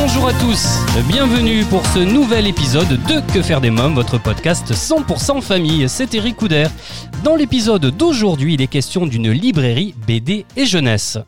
Bonjour à tous, bienvenue pour ce nouvel épisode de Que faire des mômes, votre podcast 100% famille, c'est Eric Couder. Dans l'épisode d'aujourd'hui, il est question d'une librairie BD et jeunesse.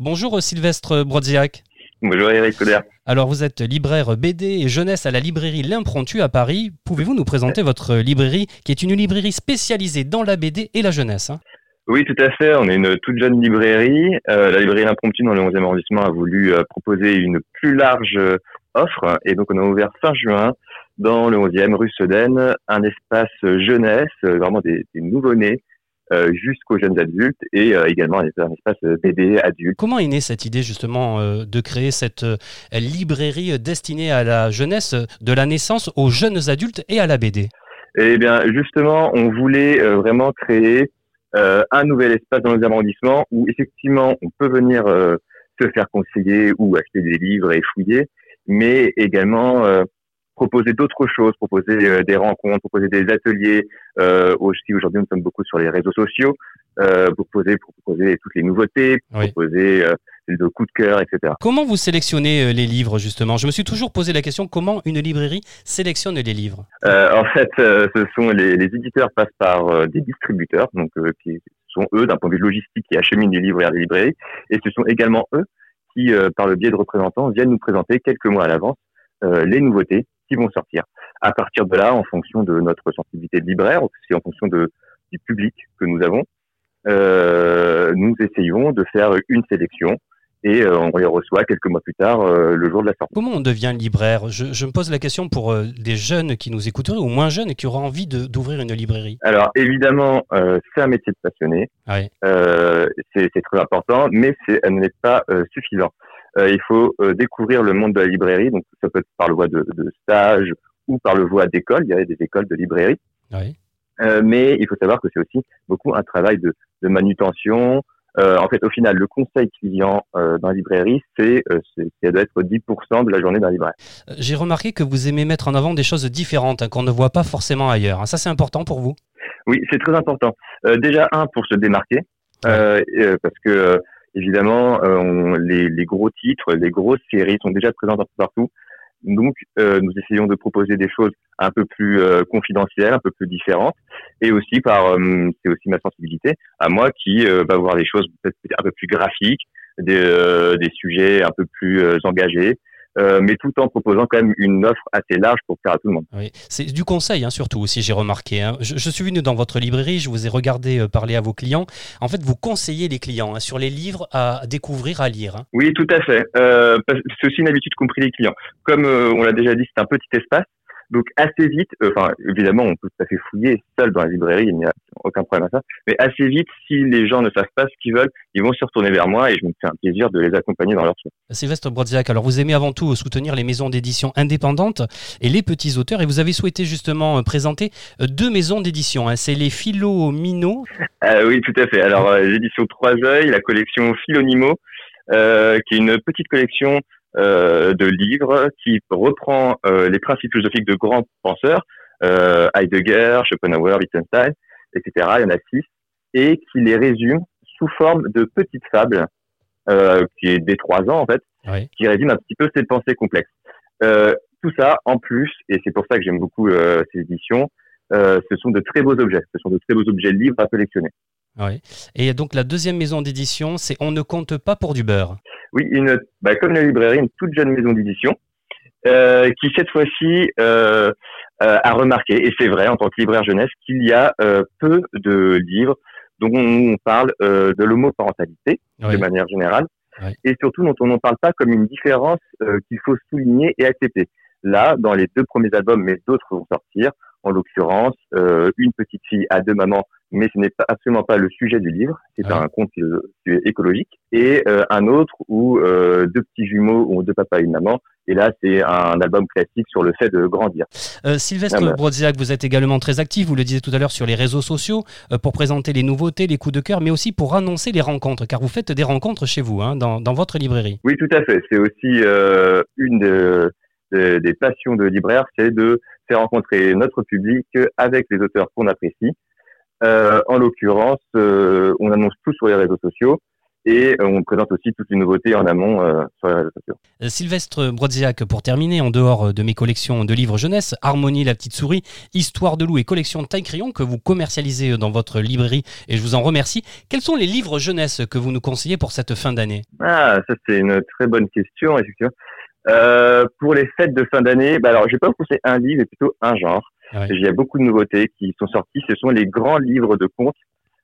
Bonjour Sylvestre Brodziak. Bonjour Eric Couder. Alors vous êtes libraire BD et jeunesse à la librairie L'Impromptu à Paris. Pouvez-vous nous présenter votre librairie qui est une librairie spécialisée dans la BD et la jeunesse hein? Oui, tout à fait. On est une toute jeune librairie. Euh, la librairie L'Impromptu dans le 11e arrondissement a voulu euh, proposer une plus large euh, offre et donc on a ouvert fin juin dans le 11e rue Sedaine un espace jeunesse, vraiment des, des nouveau-nés jusqu'aux jeunes adultes et euh, également un espace, euh, BD adulte. Comment est née cette idée justement euh, de créer cette euh, librairie euh, destinée à la jeunesse, euh, de la naissance aux jeunes adultes et à la BD Eh bien, justement, on voulait euh, vraiment créer euh, un nouvel espace dans nos arrondissements où effectivement on peut venir euh, se faire conseiller ou acheter des livres et fouiller, mais également euh, proposer d'autres choses, proposer euh, des rencontres, proposer des ateliers. Euh, aussi aujourd'hui, nous sommes beaucoup sur les réseaux sociaux, euh, proposer proposer toutes les nouveautés, Oui. proposer euh, de coups de cœur, etc. Comment vous sélectionnez euh, les livres justement? Je me suis toujours posé la question comment une librairie sélectionne les livres? Euh, en fait, euh, ce sont les, les éditeurs passent par euh, des distributeurs, donc euh, qui sont eux d'un point de vue logistique qui acheminent les livres vers les librairies, et ce sont également eux qui, euh, par le biais de représentants, viennent nous présenter quelques mois à l'avance euh, les nouveautés qui vont sortir. À partir de là, en fonction de notre sensibilité de libraire, c'est en fonction de, du public que nous avons, euh, nous essayons de faire une sélection et euh, on les reçoit quelques mois plus tard, euh, le jour de la sortie. Comment on devient libraire? Je, je me pose la question pour euh, des jeunes qui nous écouteraient ou moins jeunes et qui auraient envie d'ouvrir une librairie. Alors évidemment, c'est un métier de passionné. Euh, c'est très important, mais c'est elle n'est pas suffisant. Euh, il faut euh, découvrir le monde de la librairie, donc ça peut être par le voie de, de stage ou par le voie d'école. Il y a des écoles de librairie. Euh, mais il faut savoir que c'est aussi beaucoup un travail de, de manutention. Euh, en fait, au final, le conseil client euh, dans la librairie, c'est ça doit être 10% de la journée d'un libraire. J'ai remarqué que vous aimez mettre en avant des choses différentes hein, qu'on ne voit pas forcément ailleurs. hein. Ça c'est important pour vous? Oui, c'est très important. Déjà un pour se démarquer, parce que évidemment euh, on- les, les gros titres, les grosses séries sont déjà présentes un peu partout. Donc euh, nous essayons de proposer des choses un peu plus euh, confidentielles, un peu plus différentes, et aussi par euh, c'est aussi ma sensibilité à moi qui euh, va voir des choses un peu plus graphiques, des, euh, des sujets un peu plus engagés. Euh, mais tout en proposant quand même une offre assez large pour faire à tout le monde. Oui. C'est du conseil hein, surtout aussi, j'ai remarqué. hein. Je, je suis venu dans votre librairie, je vous ai regardé euh, parler à vos clients. En fait, vous conseillez les clients hein, sur les livres à découvrir, à lire. hein. Oui, tout à fait. Euh, c'est aussi une habitude compris les clients. Comme euh, on l'a déjà dit, c'est un petit espace. Donc assez vite, euh, enfin évidemment, on peut tout à fait fouiller seul dans la librairie, il n'y a aucun problème à ça. Mais assez vite, si les gens ne savent pas ce qu'ils veulent, ils vont se retourner vers moi et je me fais un plaisir de les accompagner dans leur choix. Sylvestre Brodziak, alors vous aimez avant tout soutenir les maisons d'édition indépendantes et les petits auteurs et vous avez souhaité justement euh, présenter euh, deux maisons d'édition. hein. C'est les Philo Mino Euh, oui, tout à fait. Alors euh, l'édition Trois Œils, la collection Philonimo, qui est une petite collection de livres qui reprend euh, les principes philosophiques de grands penseurs, euh, Heidegger, Schopenhauer, Wittgenstein, etc. Il y en a six, et qui les résume sous forme de petites fables, euh, qui est des trois ans en fait, qui résume un petit peu ces pensées complexes. Euh, tout ça, en plus, et c'est pour ça que j'aime beaucoup euh, ces éditions, euh, ce sont de très beaux objets. Ce sont de très beaux objets de livres à collectionner. Ouais. Et donc la deuxième maison d'édition, c'est On ne compte pas pour du beurre. Oui, une, bah, comme la librairie, une toute jeune maison d'édition euh, qui cette fois-ci euh, euh, a remarqué, et c'est vrai en tant que libraire jeunesse, qu'il y a peu de livres dont on parle de l'homoparentalité de manière générale, et surtout dont on n'en parle pas comme une différence qu'il faut souligner et accepter. Là, dans les deux premiers albums, mais d'autres vont sortir, en l'occurrence, une petite fille à deux mamans mais ce n'est pas, absolument pas le sujet du livre. C'est Ah un conte philo- écologique. Et euh, un autre où euh, deux petits jumeaux ont deux papas et une maman. Et là, c'est un album classique sur le fait de grandir. Euh, Sylvestre Ah. Brodziak, vous êtes également très actif, vous le disiez tout à l'heure, sur les réseaux sociaux, euh, pour présenter les nouveautés, les coups de cœur, mais aussi pour annoncer les rencontres, car vous faites des rencontres chez vous, hein, dans, dans votre librairie. Oui, tout à fait. C'est aussi euh, une de- de- des passions de libraire, c'est de faire rencontrer notre public avec les auteurs qu'on apprécie. Euh, en l'occurrence, euh, on annonce tout sur les réseaux sociaux et euh, on présente aussi toutes les nouveautés en amont euh, sur les réseaux sociaux. Sylvestre Brodziak, pour terminer, en dehors de mes collections de livres jeunesse, Harmonie la petite souris, Histoire de loup et collection taille crayon que vous commercialisez dans votre librairie, et je vous en remercie, quels sont les livres jeunesse que vous nous conseillez pour cette fin d'année? Ah, ça c'est une très bonne question, effectivement. Euh, pour les fêtes de fin d'année, bah alors je vais pas vous conseiller un livre, mais plutôt un genre. Ouais. Il y a beaucoup de nouveautés qui sont sorties. Ce sont les grands livres de contes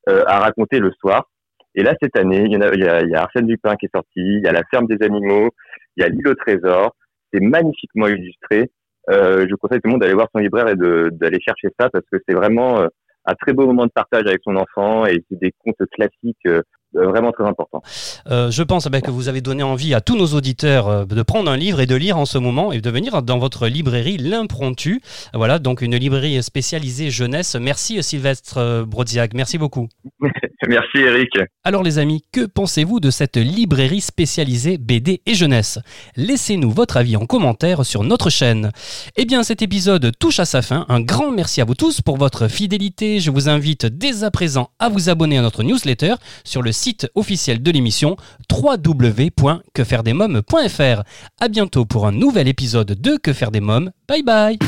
euh, à raconter le soir. Et là, cette année, il y, a, il, y a, il y a Arsène Lupin qui est sorti, il y a La ferme des animaux, il y a L'île au trésor. C'est magnifiquement illustré. Euh, je conseille tout le monde d'aller voir son libraire et d'aller chercher ça parce que c'est vraiment euh, un très beau moment de partage avec son enfant et c'est des contes classiques euh, vraiment très importants. Euh, je pense eh bien, que vous avez donné envie à tous nos auditeurs euh, de prendre un livre et de lire en ce moment et de venir dans votre librairie L'Impromptu. Voilà, donc une librairie spécialisée jeunesse. Merci Sylvestre euh, Brodziak, merci beaucoup. Merci Eric. Alors les amis, que pensez-vous de cette librairie spécialisée BD et jeunesse? Laissez-nous votre avis en commentaire sur notre chaîne. Eh bien cet épisode touche à sa fin. Un grand merci à vous tous pour votre fidélité. Je vous invite dès à présent à vous abonner à notre newsletter sur le site officiel de l'émission www.quefairedesmoms.fr. À bientôt pour un nouvel épisode de Que faire des mômes. Bye bye